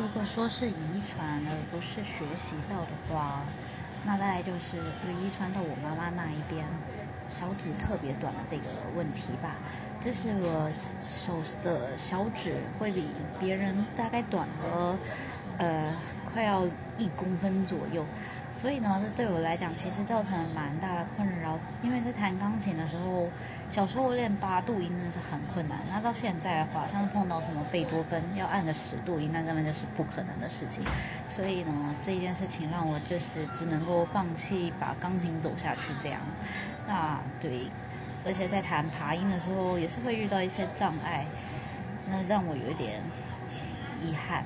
如果说是遗传而不是学习到的话，那大概就是遗传到我妈妈那一边手指特别短的这个问题吧。就是我手的小指会比别人大概短了，呃，快要一公分左右。所以呢，这对我来讲其实造成了蛮大的困扰。因为在弹钢琴的时候，小时候练八度音真的是很困难。那到现在的话，像是碰到什么贝多芬要按个十度音，那根本就是不可能的事情。所以呢，这件事情让我就是只能够放弃把钢琴走下去这样。那对，而且在弹爬音的时候也是会遇到一些障碍，那让我有一点遗憾。